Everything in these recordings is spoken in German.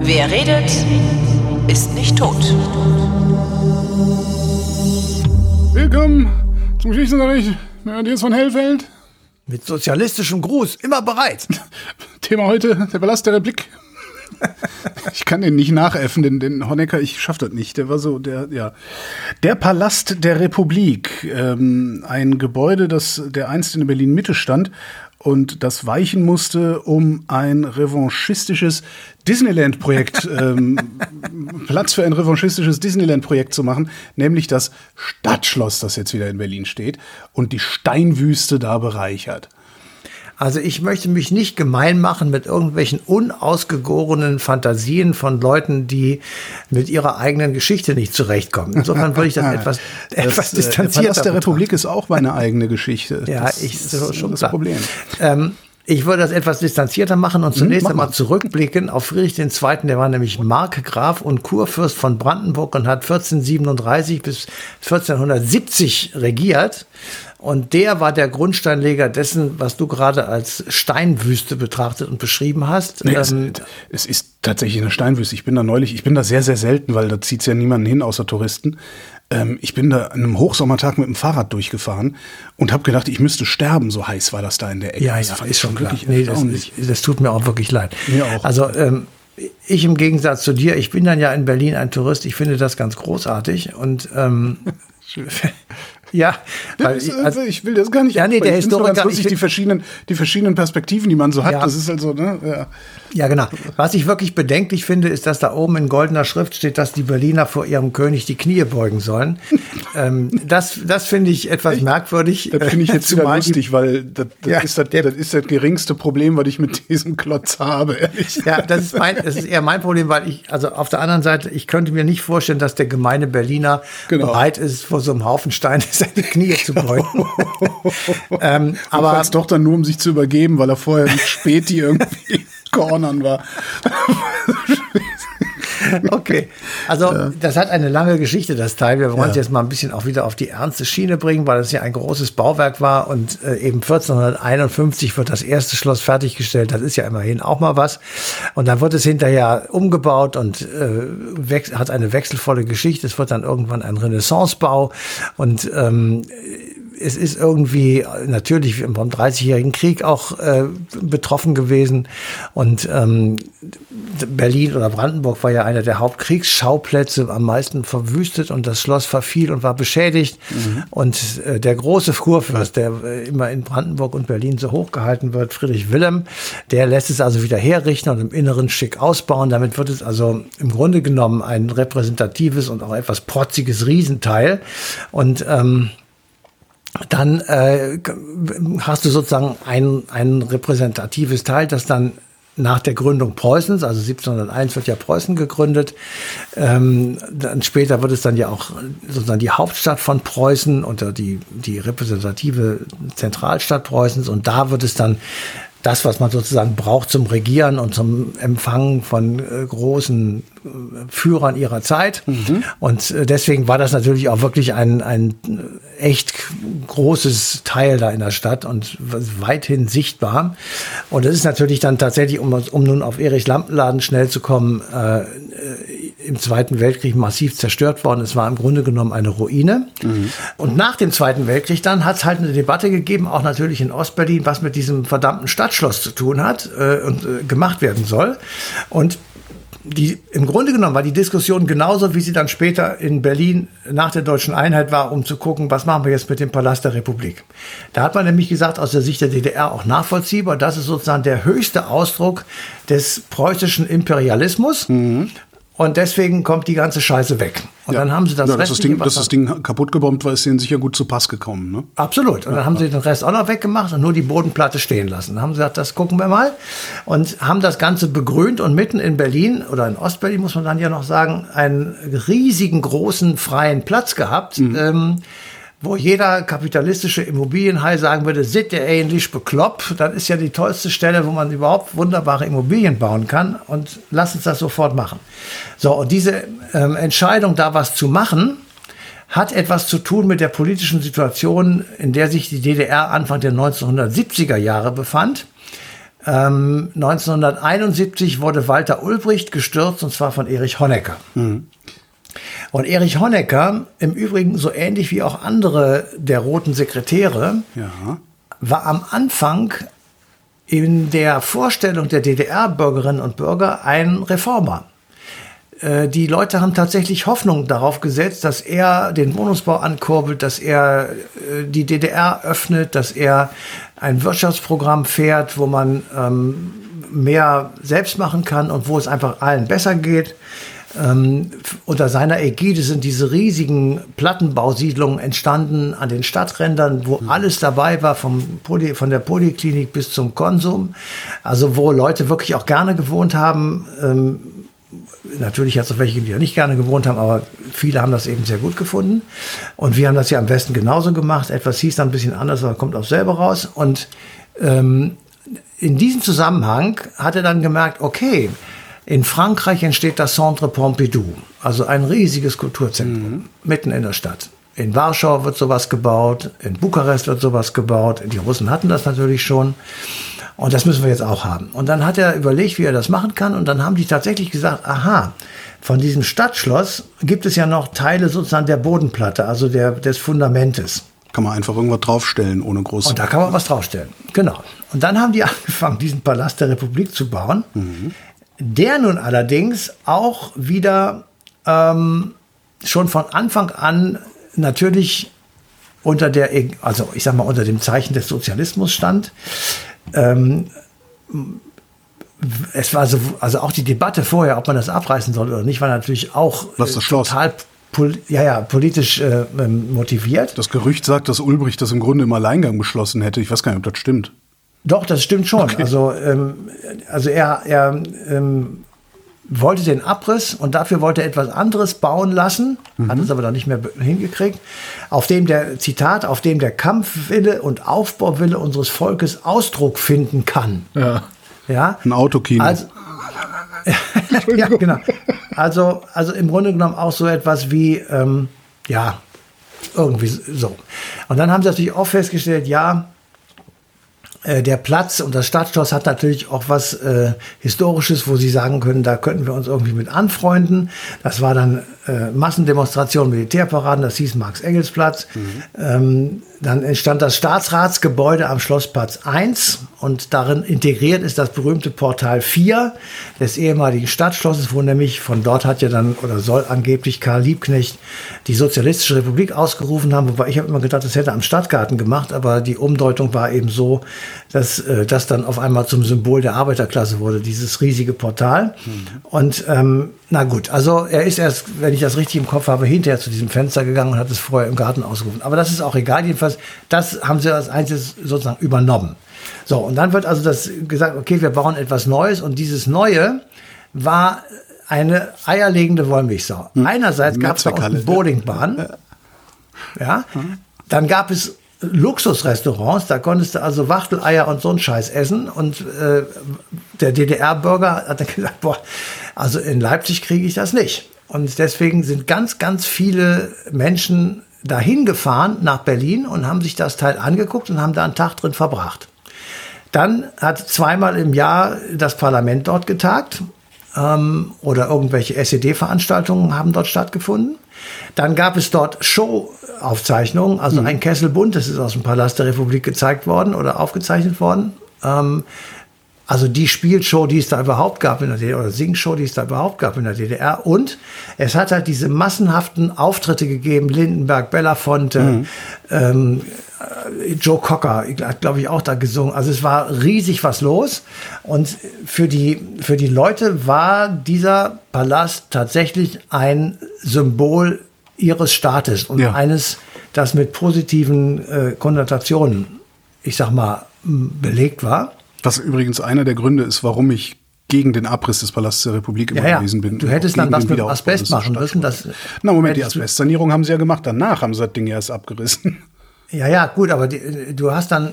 Wer redet, ist nicht tot. Willkommen zum Geschichtsunterricht mit Matthias von Hellfeld. Mit sozialistischem Gruß, immer bereit. Thema heute, der Palast der Republik. Ich kann den nicht nachäffen, den, den Honecker, ich schaff das nicht. Der war so, der, ja. Der Palast der Republik. Ähm, ein Gebäude, das der einst in Berlin Mitte stand und das weichen musste, um ein revanchistisches Disneyland-Projekt, ähm, Platz für ein revanchistisches Disneyland-Projekt zu machen, nämlich das Stadtschloss, das jetzt wieder in Berlin steht und die Steinwüste da bereichert. Also ich möchte mich nicht gemein machen mit irgendwelchen unausgegorenen Fantasien von Leuten, die mit ihrer eigenen Geschichte nicht zurechtkommen. Insofern würde ich das etwas, das, etwas distanzierter. Der Palast der Republik ist auch meine eigene Geschichte. Ja, das ich ist so schon das klar. Problem. Ähm, ich würde das etwas distanzierter machen und zunächst mach einmal mal. zurückblicken auf Friedrich II., der war nämlich Markgraf und Kurfürst von Brandenburg und hat 1437 bis 1470 regiert. Und der war der Grundsteinleger dessen, was du gerade als Steinwüste betrachtet und beschrieben hast. Nee, es, Ähm, es ist tatsächlich eine Steinwüste. Ich bin da neulich, ich bin da sehr, sehr selten, weil da zieht's ja niemanden hin außer Touristen. Ähm, ich bin da an einem Hochsommertag mit dem Fahrrad durchgefahren und habe gedacht, ich müsste sterben, so heiß war das da in der Ecke. Ja, Das ja, fand ist schon klar. wirklich Nee, das, das tut mir auch wirklich leid. Mir auch. Also ähm, ich im Gegensatz zu dir, ich bin dann ja in Berlin ein Tourist. Ich finde das ganz großartig und ähm, ja, weil ich, ist, also, ich will das gar nicht. Ja, nee, der ich nur ganz Historiker- lustig, ich die verschiedenen, die verschiedenen Perspektiven, die man so hat. Ja. Das ist halt so, ne? Ja. ja genau. Was ich wirklich bedenklich finde, ist, dass da oben in goldener Schrift steht, dass die Berliner vor ihrem König die Knie beugen sollen. ähm, das, das finde ich etwas merkwürdig. Das finde ich jetzt wieder lustig, weil das, das, Ja, ist das, das ist das geringste Problem, was ich mit diesem Klotz habe, ehrlich. Ja, das ist, mein, das ist eher mein Problem, weil ich, also auf der anderen Seite, ich könnte mir nicht vorstellen, dass der gemeine Berliner Genau. bereit ist, vor so einem Haufen Steine seine Knie zu beugen. ähm, Aber als doch dann nur, um sich zu übergeben, weil er vorher mit Späti irgendwie cornern war. okay. Also das hat eine lange Geschichte, das Teil. Wir wollen es jetzt mal ein bisschen auch wieder auf die ernste Schiene bringen, weil es ja ein großes Bauwerk war und äh, eben 1451 wird das erste Schloss fertiggestellt. Das ist ja immerhin auch mal was. Und dann wird es hinterher umgebaut und äh, hat eine wechselvolle Geschichte. Es wird dann irgendwann ein Renaissancebau und ähm, es ist irgendwie natürlich vom 30-jährigen Krieg auch äh, betroffen gewesen. Und ähm, Berlin oder Brandenburg war ja einer der Hauptkriegsschauplätze, am meisten verwüstet und das Schloss verfiel und war beschädigt. Und äh, der große Kurfürst, der äh, immer in Brandenburg und Berlin so hochgehalten wird, Friedrich Wilhelm, der lässt es also wieder herrichten und im Inneren schick ausbauen. Damit wird es also im Grunde genommen ein repräsentatives und auch etwas protziges Riesenteil. Und ähm, dann äh, hast du sozusagen ein, ein repräsentatives Teil, das dann nach der Gründung Preußens, also 1701 wird ja Preußen gegründet, ähm, dann später wird es dann ja auch sozusagen die Hauptstadt von Preußen oder die, die repräsentative Zentralstadt Preußens und da wird es dann das, was man sozusagen braucht zum Regieren und zum Empfangen von äh, großen äh, Führern ihrer Zeit. Und äh, deswegen war das natürlich auch wirklich ein, ein äh, echt großes Teil da in der Stadt und weithin sichtbar. Und es ist natürlich dann tatsächlich, um, um nun auf Erich Lampenladen schnell zu kommen, äh, im Zweiten Weltkrieg massiv zerstört worden. Es war im Grunde genommen eine Ruine. Und nach dem Zweiten Weltkrieg dann hat es halt eine Debatte gegeben, auch natürlich in Ostberlin, was mit diesem verdammten Stadtschloss zu tun hat äh, und äh, gemacht werden soll. Und die, im Grunde genommen war die Diskussion genauso, wie sie dann später in Berlin nach der deutschen Einheit war, um zu gucken, was machen wir jetzt mit dem Palast der Republik. Da hat man nämlich gesagt, aus der Sicht der DDR auch nachvollziehbar, das ist sozusagen der höchste Ausdruck des preußischen Imperialismus. Und deswegen kommt die ganze Scheiße weg. Und dann haben sie das ja, dass das Ding, dass das Ding kaputt gebombt war, ist denen sicher gut zu Pass gekommen. Ne? Absolut. Und dann haben sie den Rest auch noch weggemacht und nur die Bodenplatte stehen lassen. Dann haben sie gesagt, das gucken wir mal. Und haben das Ganze begrünt und mitten in Berlin oder in Ostberlin, muss man dann ja noch sagen, einen riesigen, großen, freien Platz gehabt. Ähm, wo jeder kapitalistische Immobilienhai sagen würde, seid ihr ähnlich bekloppt, das ist ja die tollste Stelle, wo man überhaupt wunderbare Immobilien bauen kann und lass uns das sofort machen. So, und diese ähm, Entscheidung, da was zu machen, hat etwas zu tun mit der politischen Situation, in der sich die DDR Anfang der 1970er Jahre befand. Ähm, 1971 wurde Walter Ulbricht gestürzt, und zwar von Erich Honecker. Mhm. Und Erich Honecker, im Übrigen so ähnlich wie auch andere der roten Sekretäre, ja. war am Anfang in der Vorstellung der DDR-Bürgerinnen und Bürger ein Reformer. Äh, die Leute haben tatsächlich Hoffnung darauf gesetzt, dass er den Wohnungsbau ankurbelt, dass er äh, die DDR öffnet, dass er ein Wirtschaftsprogramm fährt, wo man ähm, mehr selbst machen kann und wo es einfach allen besser geht. Ähm, unter seiner Ägide sind diese riesigen Plattenbausiedlungen entstanden an den Stadträndern, wo mhm. alles dabei war, vom Poly, von der Poliklinik bis zum Konsum. Also wo Leute wirklich auch gerne gewohnt haben. Ähm, natürlich hat es auch welche, die ja nicht gerne gewohnt haben, aber viele haben das eben sehr gut gefunden. Und wir haben das ja am besten genauso gemacht. Etwas hieß dann ein bisschen anders, aber kommt auch selber raus. Und ähm, in diesem Zusammenhang hat er dann gemerkt, okay, in Frankreich entsteht das Centre Pompidou, also ein riesiges Kulturzentrum mhm. mitten in der Stadt. In Warschau wird sowas gebaut, in Bukarest wird sowas gebaut. Die Russen hatten das natürlich schon. Und das müssen wir jetzt auch haben. Und dann hat er überlegt, wie er das machen kann. Und dann haben die tatsächlich gesagt, aha, von diesem Stadtschloss gibt es ja noch Teile sozusagen der Bodenplatte, also der, des Fundamentes. Kann man einfach irgendwas draufstellen, ohne groß. Und da kann man was draufstellen. Genau. Und dann haben die angefangen, diesen Palast der Republik zu bauen. Mhm der nun allerdings auch wieder ähm, schon von Anfang an natürlich unter der, also ich sag mal, unter dem Zeichen des Sozialismus stand. Ähm, es war so, also auch die Debatte vorher, ob man das abreißen soll oder nicht, war natürlich auch Schloss? total Pol ja, ja, politisch äh, ähm, motiviert. Das Gerücht sagt, dass Ulbricht das im Grunde im Alleingang beschlossen hätte. Ich weiß gar nicht, ob das stimmt. Doch, das stimmt schon. Okay. Also, ähm, also er, er ähm, wollte den Abriss und dafür wollte er etwas anderes bauen lassen, mhm. hat es aber dann nicht mehr hingekriegt, auf dem der, Zitat, auf dem der Kampfwille und Aufbauwille unseres Volkes Ausdruck finden kann. Ja. ja? Ein Autokino. Also, ja, genau. Also, also im Grunde genommen auch so etwas wie, ähm, ja, irgendwie so. Und dann haben sie natürlich auch festgestellt, ja, äh, der Platz und das Stadtschloss hat natürlich auch was äh, Historisches, wo sie sagen können, da könnten wir uns irgendwie mit anfreunden. Das war dann äh, Massendemonstration, Militärparaden, das hieß Marx-Engels-Platz. Mhm. Ähm, dann entstand das Staatsratsgebäude am Schlossplatz 1 und darin integriert ist das berühmte Portal 4 des ehemaligen Stadtschlosses, wo nämlich von dort hat ja dann oder soll angeblich Karl Liebknecht die Sozialistische Republik ausgerufen haben, wobei ich habe immer gedacht, das hätte er am Stadtgarten gemacht, aber die Umdeutung war eben so, dass äh, das dann auf einmal zum Symbol der Arbeiterklasse wurde, dieses riesige Portal. Mhm. Und ähm, na gut, also er ist erst, wenn ich das richtig im Kopf habe, hinterher zu diesem Fenster gegangen und hat es vorher im Garten ausgerufen. Aber das ist auch egal, jedenfalls, das haben sie als einziges sozusagen übernommen. So, und dann wird also das gesagt, okay, wir bauen etwas Neues und dieses Neue war eine eierlegende Wollmilchsau. Hm. Einerseits gab es auch eine Bowlingbahn. Ja. Hm. Dann gab es Luxusrestaurants, da konntest du also Wachteleier und so einen Scheiß essen. Und äh, der DDR-Bürger hat dann gesagt, boah, also in Leipzig kriege ich das nicht. Und deswegen sind ganz, ganz viele Menschen dahin gefahren nach Berlin und haben sich das Teil angeguckt und haben da einen Tag drin verbracht. Dann hat zweimal im Jahr das Parlament dort getagt ähm, oder irgendwelche SED-Veranstaltungen haben dort stattgefunden. Dann gab es dort Showaufzeichnungen, also mhm. ein Kessel bunt, das ist aus dem Palast der Republik gezeigt worden oder aufgezeichnet worden. Ähm, also die Spielshow, die es da überhaupt gab in der DDR, oder Singshow, die es da überhaupt gab in der DDR. Und es hat halt diese massenhaften Auftritte gegeben, Lindenberg, Belafonte, mhm. ähm, äh, Joe Cocker hat, glaube ich, auch da gesungen. Also es war riesig was los. Und für die, für die Leute war dieser Palast tatsächlich ein Symbol ihres Staates und ja. eines, das mit positiven äh, Konnotationen, ich sag mal, belegt war. Was übrigens einer der Gründe ist, warum ich gegen den Abriss des Palastes der Republik immer ja, gewesen bin. Du hättest dann was mit Asbest machen müssen. Das Na Moment, die Asbestsanierung haben sie ja gemacht. Danach haben sie das Ding erst abgerissen. Ja, ja, gut, aber die, du hast dann,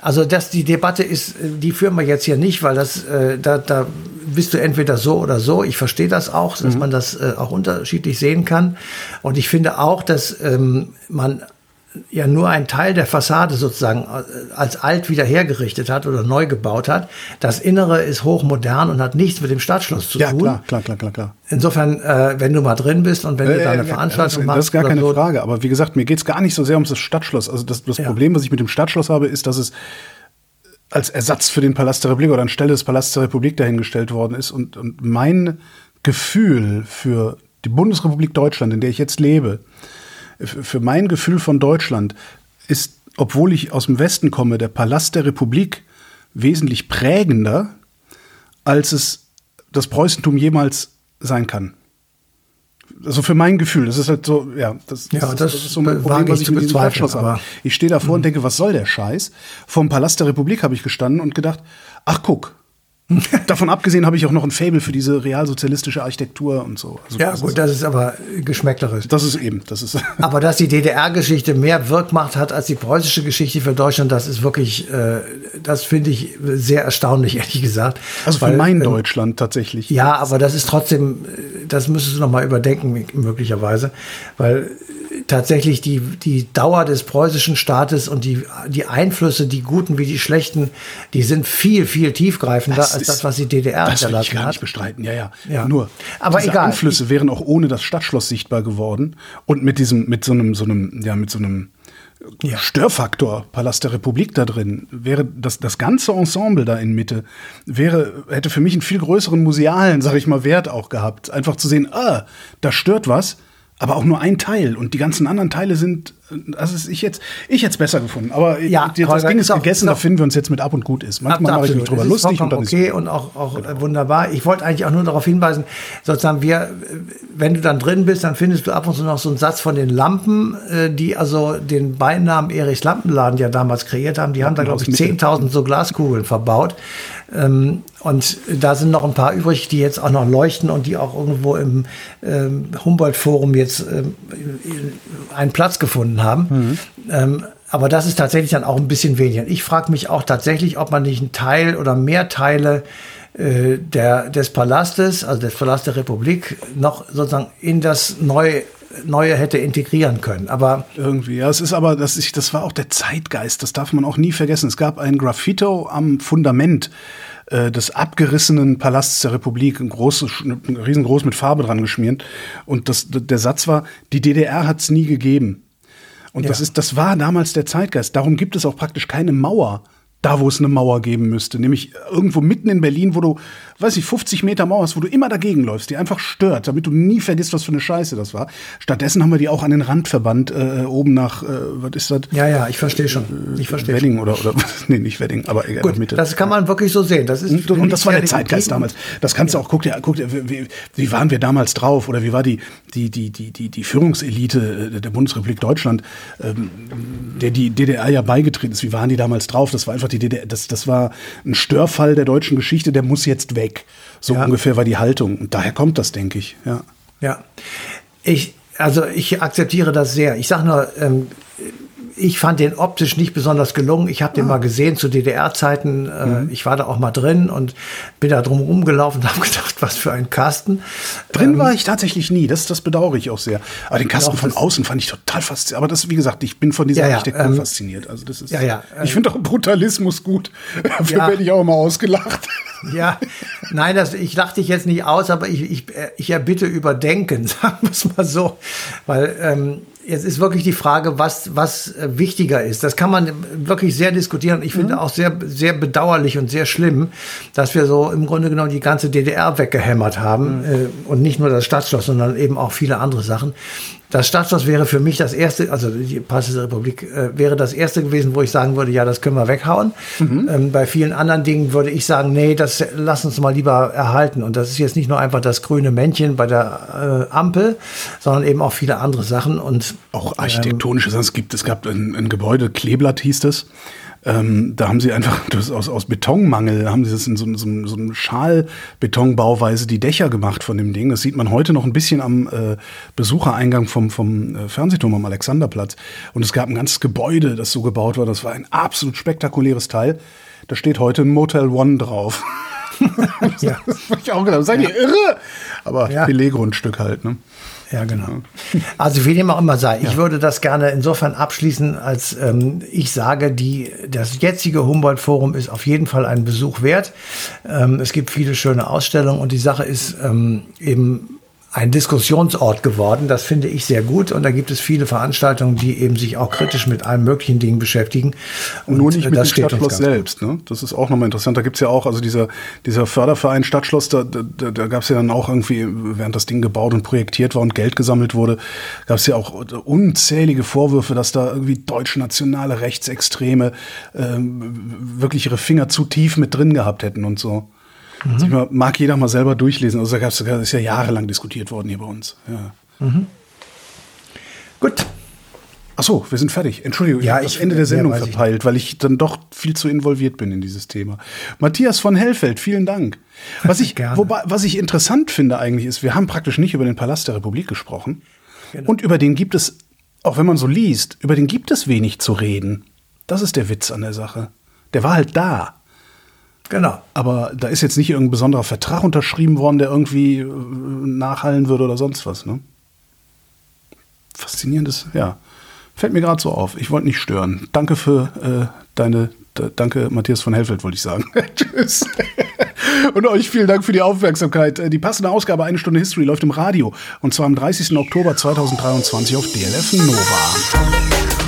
Also dass die Debatte ist, die führen wir jetzt hier nicht, weil das äh, da, da bist du entweder so oder so. Ich verstehe das auch, dass mhm. man das äh, auch unterschiedlich sehen kann. Und ich finde auch, dass ähm, man ja nur ein Teil der Fassade sozusagen äh, als alt wieder hergerichtet hat oder neu gebaut hat. Das Innere ist hochmodern und hat nichts mit dem Stadtschloss zu ja, tun. Ja, klar, klar, klar, klar. Insofern, äh, wenn du mal drin bist und wenn äh, du da eine äh, Veranstaltung das, machst. Das ist gar keine so, Frage, aber wie gesagt, mir geht es gar nicht so sehr ums Stadtschloss. Also das, das ja. Problem, was ich mit dem Stadtschloss habe, ist, dass es als Ersatz für den Palast der Republik oder anstelle des Palasts der Republik dahingestellt worden ist. Und, und mein Gefühl für die Bundesrepublik Deutschland, in der ich jetzt lebe, für mein Gefühl von Deutschland ist, obwohl ich aus dem Westen komme, der Palast der Republik wesentlich prägender, als es das Preußentum jemals sein kann. Also für mein Gefühl, das ist halt so, ja, das, ja, das, das, ist so ein Problem, was ich mit diesem Stadtschloss habe. Ich stehe davor mhm. und denke, was soll der Scheiß? Vom Palast der Republik habe ich gestanden und gedacht, ach guck, Davon abgesehen habe ich auch noch ein Fable für diese realsozialistische Architektur und so. Also ja, das gut, ist, das ist aber geschmäcklerisch. Das ist eben, das ist. aber dass die DDR-Geschichte mehr Wirkmacht hat als die preußische Geschichte für Deutschland, das ist wirklich, äh, das finde ich sehr erstaunlich, ehrlich gesagt. Also für Weil, mein äh, Deutschland tatsächlich. Ja, aber das ist trotzdem, das müsstest du noch mal überdenken, möglicherweise. Weil tatsächlich die, die Dauer des preußischen Staates und die, die Einflüsse, die guten wie die schlechten, die sind viel, viel tiefgreifender als das, was die DDR das hinterlassen hat. Das will ich gar nicht bestreiten, ja, ja. ja. Nur, aber diese egal. Einflüsse wären auch ohne das Stadtschloss sichtbar geworden und mit diesem, mit so einem, so einem, ja, mit so einem ja. Störfaktor Palast der Republik da drin wäre das das ganze Ensemble da in Mitte wäre hätte für mich einen viel größeren musealen sag ich mal Wert auch gehabt einfach zu sehen ah da stört was aber auch nur ein Teil und die ganzen anderen Teile sind, das ist ich jetzt, ich hätte es besser gefunden. Aber ja, jetzt, das Ding ist gegessen, da finden wir uns jetzt mit ab und gut ist. Manchmal mache ich mich drüber lustig und dann okay und auch, auch genau. wunderbar. Ich wollte eigentlich auch nur darauf hinweisen, sozusagen wir, wenn du dann drin bist, dann findest du ab und zu noch so einen Satz von den Lampen, äh, die also den Beinamen Erichs Lampenladen ja damals kreiert haben. Die haben da glaube ich 10.000 so Glaskugeln verbaut. Ähm, und da sind noch ein paar übrig, die jetzt auch noch leuchten und die auch irgendwo im ähm, Humboldt-Forum jetzt ähm, einen Platz gefunden haben. Mhm. Ähm, aber das ist tatsächlich dann auch ein bisschen weniger. Ich frage mich auch tatsächlich, ob man nicht einen Teil oder mehr Teile äh, der, des Palastes, also des Palastes der Republik, noch sozusagen in das neue Neue hätte integrieren können. Aber irgendwie, ja, es ist aber, das, ist, das war auch der Zeitgeist, das darf man auch nie vergessen. Es gab ein Graffito am Fundament äh, des abgerissenen Palasts der Republik, ein riesengroß mit Farbe dran geschmiert. Und das, der Satz war, die DDR hat es nie gegeben. Und ja. das ist, das war damals der Zeitgeist. Darum gibt es auch praktisch keine Mauer da, wo es eine Mauer geben müsste. Nämlich irgendwo mitten in Berlin, wo du, weiß ich, 50 Meter Mauer hast, wo du immer dagegen läufst, die einfach stört, damit du nie vergisst, was für eine Scheiße das war. Stattdessen haben wir die auch an den Rand verbannt, äh, oben nach, äh, was ist das? Ja, ja, ich verstehe schon. Ich verstehe Wedding oder, oder, nee, nicht Wedding, aber egal, Gut, Mitte. Das kann man wirklich so sehen. Das ist und, und das war der Zeitgeist damals. Das kannst du auch, guck dir, guck dir, wie, wie waren wir damals drauf? Oder wie war die, die, die, die, die, die Führungselite äh, der Bundesrepublik Deutschland, ähm, der die DDR ja beigetreten ist? Wie waren die damals drauf? Das war einfach die DDR, das, das war ein Störfall der deutschen Geschichte, der muss jetzt weg. So ja. ungefähr war die Haltung. Und daher kommt das, denke ich. Ja. Ja. Ich, also ich akzeptiere das sehr. Ich sage nur, ähm, ich fand den optisch nicht besonders gelungen. Ich habe den ah. mal gesehen zu DDR-Zeiten. Äh, mhm. Ich war da auch mal drin und bin da drum rumgelaufen und habe gedacht, was für ein Kasten. Drin ähm, war ich tatsächlich nie. Das, das bedauere ich auch sehr. Aber den Kasten von außen fand ich total faszinierend. Aber das, wie gesagt, ich bin von dieser ja, ja, Architektur ähm, fasziniert. Also das ist. Ja, ja. ich finde auch Brutalismus gut. Dafür werde ich auch immer ausgelacht. Ja, nein, das, ich lache dich jetzt nicht aus, aber ich, ich, ich erbitte überdenken, sagen wir es mal so. Weil ähm, Jetzt ist wirklich die Frage, was, was äh, wichtiger ist. Das kann man wirklich sehr diskutieren. Ich finde mhm. auch sehr, sehr bedauerlich und sehr schlimm, dass wir so im Grunde genommen die ganze DDR weggehämmert haben. Mhm. Äh, und nicht nur das Stadtschloss, sondern eben auch viele andere Sachen. Das Stadtschloss wäre für mich das erste, also die Passische Republik äh, wäre das erste gewesen, wo ich sagen würde, ja, das können wir weghauen. Mhm. Ähm, bei vielen anderen Dingen würde ich sagen, nee, das lass uns mal lieber erhalten. Und das ist jetzt nicht nur einfach das grüne Männchen bei der äh, Ampel, sondern eben auch viele andere Sachen und auch architektonische ähm, Sachen. Es gibt, es gab ein, ein Gebäude, Kleeblatt hieß es Ähm, da haben sie einfach das aus, aus Betonmangel, haben sie das in so, so, so einem Schalbetonbauweise die Dächer gemacht von dem Ding. Das sieht man heute noch ein bisschen am äh, Besuchereingang vom, vom äh, Fernsehturm am Alexanderplatz. Und es gab ein ganzes Gebäude, das so gebaut war. Das war ein absolut spektakuläres Teil. Da steht heute Motel One drauf. ja. Das ich auch gedacht. Seid ihr irre? Aber ja. Beleggrundstück halt, ne? Ja, genau. Also wie dem auch immer sei, ich würde das gerne insofern abschließen, als ähm, ich sage, die, das jetzige Humboldt-Forum ist auf jeden Fall einen Besuch wert. Ähm, es gibt viele schöne Ausstellungen und die Sache ist ähm, eben ein Diskussionsort geworden. Das finde ich sehr gut. Und da gibt es viele Veranstaltungen, die eben sich auch kritisch mit allen möglichen Dingen beschäftigen. Und Nur nicht mit dem Stadtschloss selbst. Ne? Das ist auch nochmal interessant. Da gibt es ja auch, also dieser, dieser Förderverein Stadtschloss, da, da, da gab es ja dann auch irgendwie, während das Ding gebaut und projektiert war und Geld gesammelt wurde, gab es ja auch unzählige Vorwürfe, dass da irgendwie deutsch-nationale Rechtsextreme ähm, wirklich ihre Finger zu tief mit drin gehabt hätten und so. Mhm. Mal, mag jeder mal selber durchlesen. Also da ist ja jahrelang diskutiert worden hier bei uns. Ja. Mhm. Gut. Ach so, wir sind fertig. Entschuldigung, ja, ich habe das Ende der Sendung verpeilt, weil ich dann doch viel zu involviert bin in dieses Thema. Matthias von Hellfeld, vielen Dank. Was ich, wobei, was ich interessant finde eigentlich ist, wir haben praktisch nicht über den Palast der Republik gesprochen. Genau. Und über den gibt es, auch wenn man so liest, über den gibt es wenig zu reden. Das ist der Witz an der Sache. Der war halt da. Genau. Aber da ist jetzt nicht irgendein besonderer Vertrag unterschrieben worden, der irgendwie äh, nachhallen würde oder sonst was. Ne? Faszinierendes, ja. Fällt mir gerade so auf. Ich wollte nicht stören. Danke für äh, deine, danke Matthias von Helfeld, wollte ich sagen. Tschüss. Und euch vielen Dank für die Aufmerksamkeit. Äh, die passende Ausgabe Eine Stunde History läuft im Radio. Und zwar am 30. Oktober 2023 auf DLF Nova.